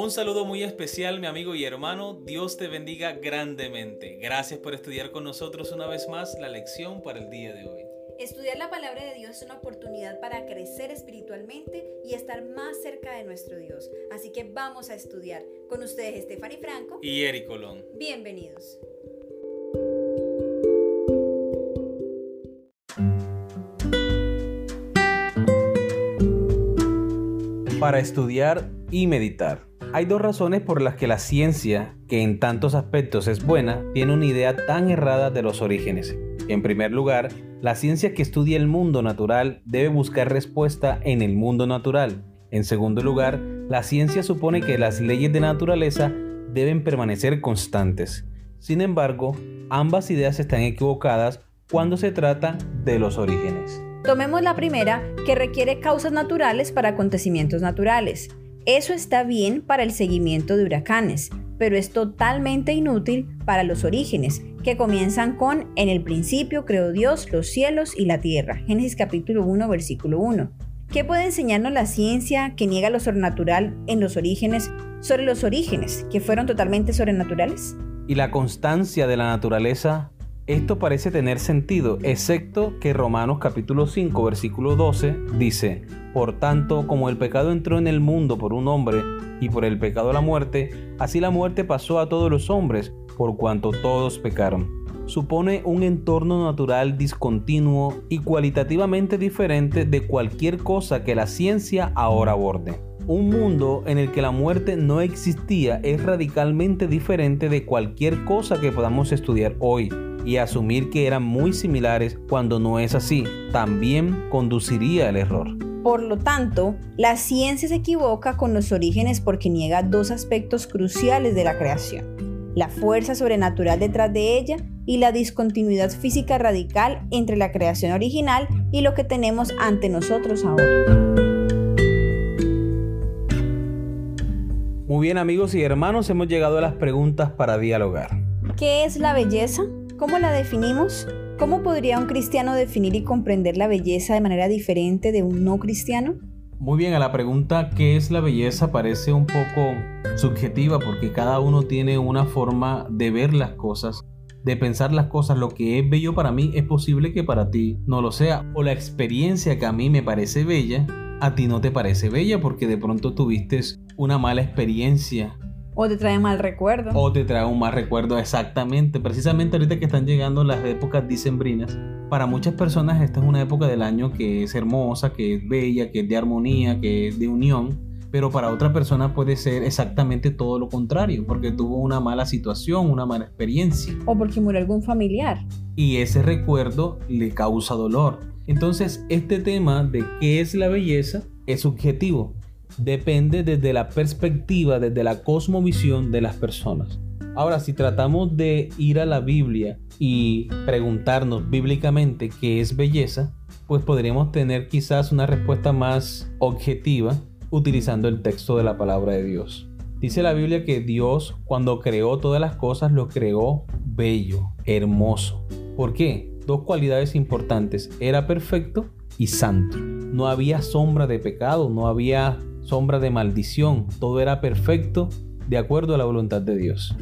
Un saludo muy especial, mi amigo y hermano. Dios te bendiga grandemente. Gracias por estudiar con nosotros una vez más la lección para el día de hoy. Estudiar la palabra de Dios es una oportunidad para crecer espiritualmente y estar más cerca de nuestro Dios. Así que vamos a estudiar. Con ustedes, Stephanie Franco y Eric Colón. Bienvenidos. Para estudiar y meditar. Hay dos razones por las que la ciencia, que en tantos aspectos es buena, tiene una idea tan errada de los orígenes. En primer lugar, la ciencia que estudia el mundo natural debe buscar respuesta en el mundo natural. En segundo lugar, la ciencia supone que las leyes de naturaleza deben permanecer constantes. Sin embargo, ambas ideas están equivocadas cuando se trata de los orígenes. Tomemos la primera, que requiere causas naturales para acontecimientos naturales. Eso está bien para el seguimiento de huracanes, pero es totalmente inútil para los orígenes, que comienzan con En el principio creó Dios los cielos y la tierra. Génesis capítulo 1, versículo 1. ¿Qué puede enseñarnos la ciencia que niega lo sobrenatural en los orígenes sobre los orígenes, que fueron totalmente sobrenaturales? Y la constancia de la naturaleza esto parece tener sentido, excepto que Romanos capítulo 5 versículo 12 dice, Por tanto, como el pecado entró en el mundo por un hombre, y por el pecado la muerte, así la muerte pasó a todos los hombres, por cuanto todos pecaron. Supone un entorno natural discontinuo y cualitativamente diferente de cualquier cosa que la ciencia ahora aborde. Un mundo en el que la muerte no existía es radicalmente diferente de cualquier cosa que podamos estudiar hoy y asumir que eran muy similares cuando no es así, también conduciría al error. Por lo tanto, la ciencia se equivoca con los orígenes porque niega dos aspectos cruciales de la creación, la fuerza sobrenatural detrás de ella y la discontinuidad física radical entre la creación original y lo que tenemos ante nosotros ahora. Muy bien amigos y hermanos, hemos llegado a las preguntas para dialogar. ¿Qué es la belleza? ¿Cómo la definimos? ¿Cómo podría un cristiano definir y comprender la belleza de manera diferente de un no cristiano? Muy bien, a la pregunta ¿qué es la belleza? parece un poco subjetiva porque cada uno tiene una forma de ver las cosas, de pensar las cosas. Lo que es bello para mí es posible que para ti no lo sea. O la experiencia que a mí me parece bella, a ti no te parece bella porque de pronto tuviste una mala experiencia o te trae mal recuerdo. O te trae un mal recuerdo, exactamente. Precisamente ahorita que están llegando las épocas dicembrinas, para muchas personas esta es una época del año que es hermosa, que es bella, que es de armonía, que es de unión. Pero para otra persona puede ser exactamente todo lo contrario, porque tuvo una mala situación, una mala experiencia. O porque murió algún familiar. Y ese recuerdo le causa dolor. Entonces, este tema de qué es la belleza es subjetivo depende desde la perspectiva, desde la cosmovisión de las personas. Ahora, si tratamos de ir a la Biblia y preguntarnos bíblicamente qué es belleza, pues podríamos tener quizás una respuesta más objetiva utilizando el texto de la palabra de Dios. Dice la Biblia que Dios cuando creó todas las cosas lo creó bello, hermoso. ¿Por qué? Dos cualidades importantes. Era perfecto y santo. No había sombra de pecado, no había sombra de maldición, todo era perfecto de acuerdo a la voluntad de Dios.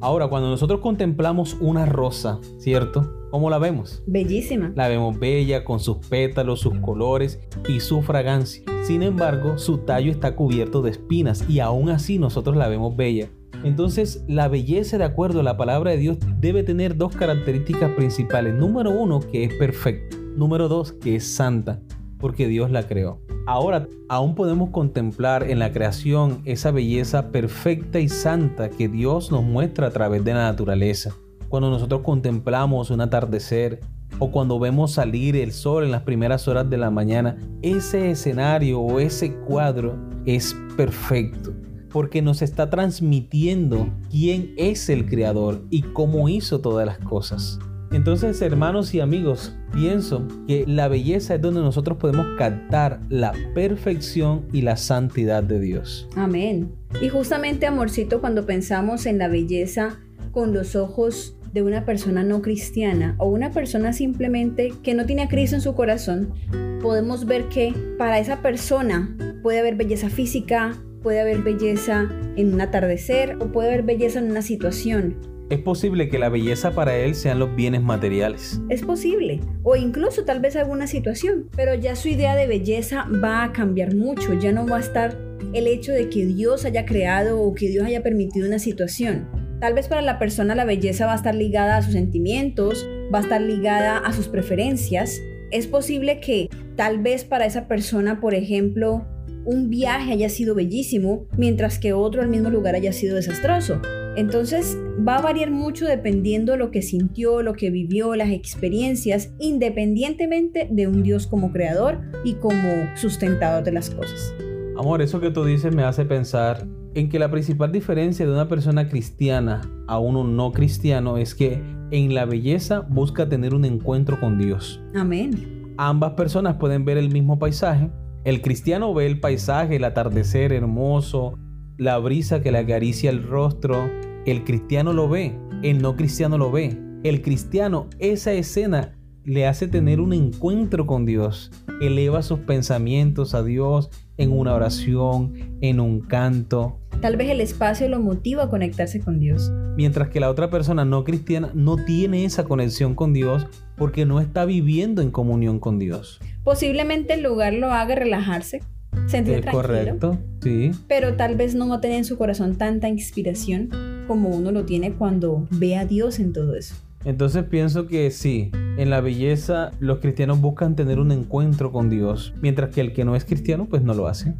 Ahora, cuando nosotros contemplamos una rosa, ¿cierto? ¿Cómo la vemos? Bellísima. La vemos bella con sus pétalos, sus colores y su fragancia. Sin embargo, su tallo está cubierto de espinas y aún así nosotros la vemos bella. Entonces, la belleza de acuerdo a la palabra de Dios debe tener dos características principales. Número uno, que es perfecta. Número dos, que es santa, porque Dios la creó. Ahora aún podemos contemplar en la creación esa belleza perfecta y santa que Dios nos muestra a través de la naturaleza. Cuando nosotros contemplamos un atardecer o cuando vemos salir el sol en las primeras horas de la mañana, ese escenario o ese cuadro es perfecto porque nos está transmitiendo quién es el creador y cómo hizo todas las cosas. Entonces, hermanos y amigos, pienso que la belleza es donde nosotros podemos captar la perfección y la santidad de Dios. Amén. Y justamente, amorcito, cuando pensamos en la belleza con los ojos de una persona no cristiana o una persona simplemente que no tiene a Cristo en su corazón, podemos ver que para esa persona puede haber belleza física, puede haber belleza en un atardecer o puede haber belleza en una situación. Es posible que la belleza para él sean los bienes materiales. Es posible, o incluso tal vez alguna situación, pero ya su idea de belleza va a cambiar mucho, ya no va a estar el hecho de que Dios haya creado o que Dios haya permitido una situación. Tal vez para la persona la belleza va a estar ligada a sus sentimientos, va a estar ligada a sus preferencias. Es posible que tal vez para esa persona, por ejemplo, un viaje haya sido bellísimo, mientras que otro al mismo lugar haya sido desastroso. Entonces va a variar mucho dependiendo lo que sintió, lo que vivió, las experiencias, independientemente de un Dios como creador y como sustentador de las cosas. Amor, eso que tú dices me hace pensar en que la principal diferencia de una persona cristiana a uno no cristiano es que en la belleza busca tener un encuentro con Dios. Amén. Ambas personas pueden ver el mismo paisaje. El cristiano ve el paisaje, el atardecer hermoso, la brisa que le acaricia el rostro, el cristiano lo ve, el no cristiano lo ve. El cristiano, esa escena le hace tener un encuentro con Dios, eleva sus pensamientos a Dios en una oración, en un canto. Tal vez el espacio lo motiva a conectarse con Dios. Mientras que la otra persona no cristiana no tiene esa conexión con Dios porque no está viviendo en comunión con Dios. Posiblemente el lugar lo haga relajarse, sentir Es correcto, sí. pero tal vez no va a tener en su corazón tanta inspiración como uno lo tiene cuando ve a Dios en todo eso. Entonces pienso que sí, en la belleza los cristianos buscan tener un encuentro con Dios, mientras que el que no es cristiano pues no lo hace.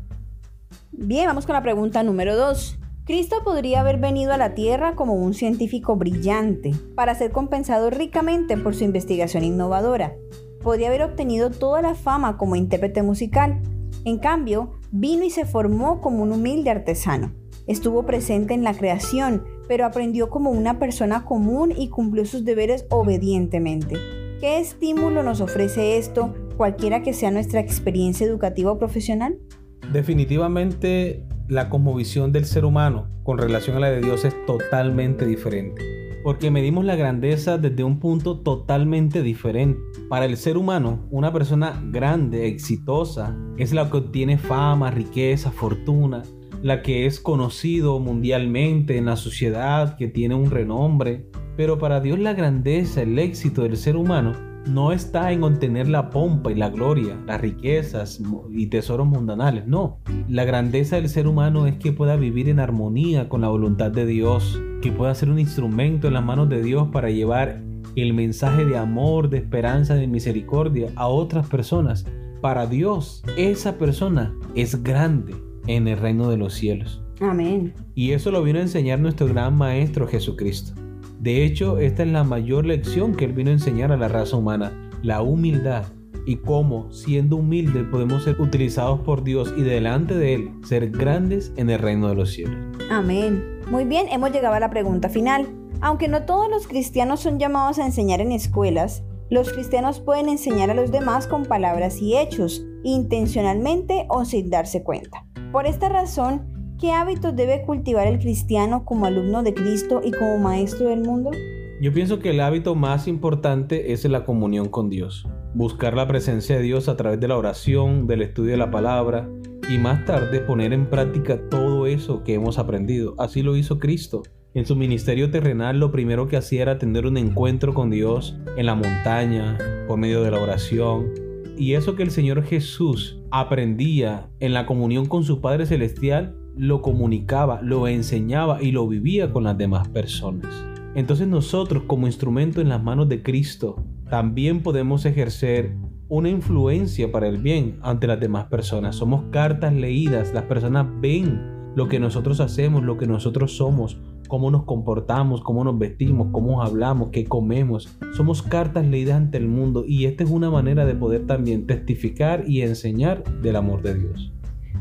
Bien, vamos con la pregunta número 2. Cristo podría haber venido a la Tierra como un científico brillante para ser compensado ricamente por su investigación innovadora. Podría haber obtenido toda la fama como intérprete musical. En cambio, vino y se formó como un humilde artesano. Estuvo presente en la creación, pero aprendió como una persona común y cumplió sus deberes obedientemente. ¿Qué estímulo nos ofrece esto, cualquiera que sea nuestra experiencia educativa o profesional? Definitivamente la cosmovisión del ser humano con relación a la de Dios es totalmente diferente. Porque medimos la grandeza desde un punto totalmente diferente. Para el ser humano, una persona grande, exitosa, es la que obtiene fama, riqueza, fortuna, la que es conocido mundialmente en la sociedad, que tiene un renombre. Pero para Dios la grandeza, el éxito del ser humano no está en obtener la pompa y la gloria, las riquezas y tesoros mundanales, no. La grandeza del ser humano es que pueda vivir en armonía con la voluntad de Dios, que pueda ser un instrumento en las manos de Dios para llevar el mensaje de amor, de esperanza, de misericordia a otras personas. Para Dios, esa persona es grande en el reino de los cielos. Amén. Y eso lo vino a enseñar nuestro gran Maestro Jesucristo. De hecho, esta es la mayor lección que Él vino a enseñar a la raza humana, la humildad y cómo, siendo humildes, podemos ser utilizados por Dios y delante de Él ser grandes en el reino de los cielos. Amén. Muy bien, hemos llegado a la pregunta final. Aunque no todos los cristianos son llamados a enseñar en escuelas, los cristianos pueden enseñar a los demás con palabras y hechos, intencionalmente o sin darse cuenta. Por esta razón, ¿qué hábitos debe cultivar el cristiano como alumno de Cristo y como maestro del mundo? Yo pienso que el hábito más importante es la comunión con Dios. Buscar la presencia de Dios a través de la oración, del estudio de la palabra y más tarde poner en práctica todo eso que hemos aprendido. Así lo hizo Cristo. En su ministerio terrenal lo primero que hacía era tener un encuentro con Dios en la montaña, por medio de la oración. Y eso que el Señor Jesús aprendía en la comunión con su Padre Celestial, lo comunicaba, lo enseñaba y lo vivía con las demás personas. Entonces nosotros como instrumento en las manos de Cristo también podemos ejercer una influencia para el bien ante las demás personas. Somos cartas leídas, las personas ven lo que nosotros hacemos, lo que nosotros somos, cómo nos comportamos, cómo nos vestimos, cómo hablamos, qué comemos. Somos cartas leídas ante el mundo y esta es una manera de poder también testificar y enseñar del amor de Dios.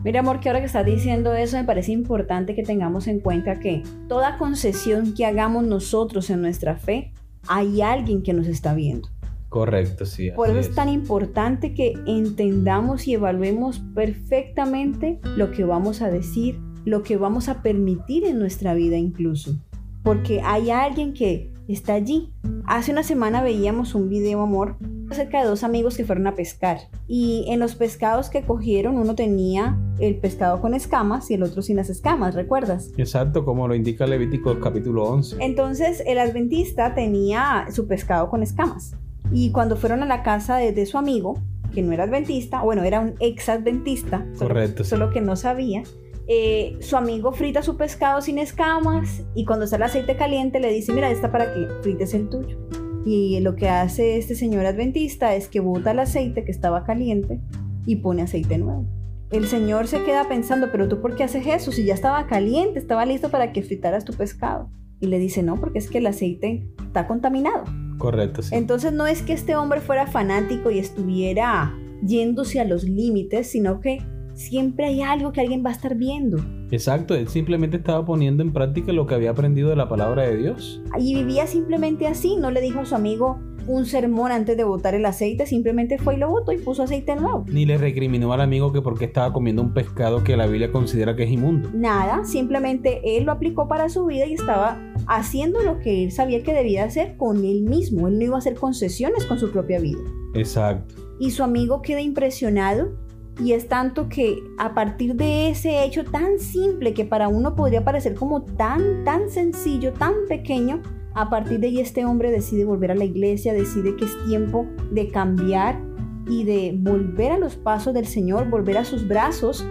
Mira, amor, que ahora que estás diciendo eso, me parece importante que tengamos en cuenta que toda concesión que hagamos nosotros en nuestra fe, hay alguien que nos está viendo. Correcto, sí. Por eso es tan importante que entendamos y evaluemos perfectamente lo que vamos a decir, lo que vamos a permitir en nuestra vida incluso. Porque hay alguien que está allí. Hace una semana veíamos un video, amor, acerca de dos amigos que fueron a pescar y en los pescados que cogieron uno tenía el pescado con escamas y el otro sin las escamas, ¿recuerdas? Exacto, como lo indica Levítico capítulo 11. Entonces el adventista tenía su pescado con escamas y cuando fueron a la casa de, su amigo, que no era adventista, bueno, era un ex adventista, Correcto, solo que no sabía, eh, su amigo frita su pescado sin escamas y cuando está el aceite caliente le dice, mira, está para que frites el tuyo. Y lo que hace este señor adventista es que bota el aceite que estaba caliente y pone aceite nuevo. El señor se queda pensando, pero tú por qué haces eso si ya estaba caliente, estaba listo para que fritaras tu pescado. Y le dice, no, porque es que el aceite está contaminado. Correcto, sí. Entonces no es que este hombre fuera fanático y estuviera yéndose a los límites, sino que siempre hay algo que alguien va a estar viendo. Exacto, él simplemente estaba poniendo en práctica lo que había aprendido de la palabra de Dios. Y vivía simplemente así, no le dijo a su amigo un sermón antes de botar el aceite, simplemente fue y lo botó y puso aceite nuevo. Ni le recriminó al amigo que porque estaba comiendo un pescado que la Biblia considera que es inmundo. Nada, simplemente él lo aplicó para su vida y estaba haciendo lo que él sabía que debía hacer con él mismo. Él no iba a hacer concesiones con su propia vida. Exacto. Y su amigo queda impresionado y es tanto que a partir de ese hecho tan simple que para uno podría parecer como tan, tan sencillo, tan pequeño, a partir de ahí este hombre decide volver a la iglesia, decide que es tiempo de cambiar y de volver a los pasos del Señor, volver a sus brazos.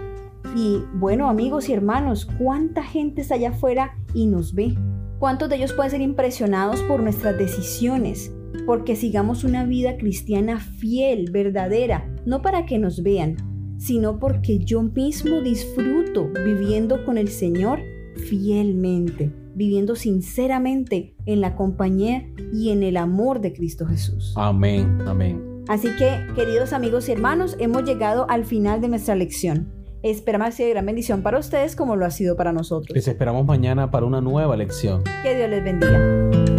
Y bueno, amigos y hermanos, ¿cuánta gente está allá afuera y nos ve? ¿Cuántos de ellos pueden ser impresionados por nuestras decisiones? Porque sigamos una vida cristiana fiel, verdadera, no para que nos vean, sino porque yo mismo disfruto viviendo con el Señor fielmente, viviendo sinceramente en la compañía y en el amor de Cristo Jesús. Amén, amén. Así que, queridos amigos y hermanos, hemos llegado al final de nuestra lección. Esperamos que sea de gran bendición para ustedes como lo ha sido para nosotros. Les esperamos mañana para una nueva lección. Que Dios les bendiga.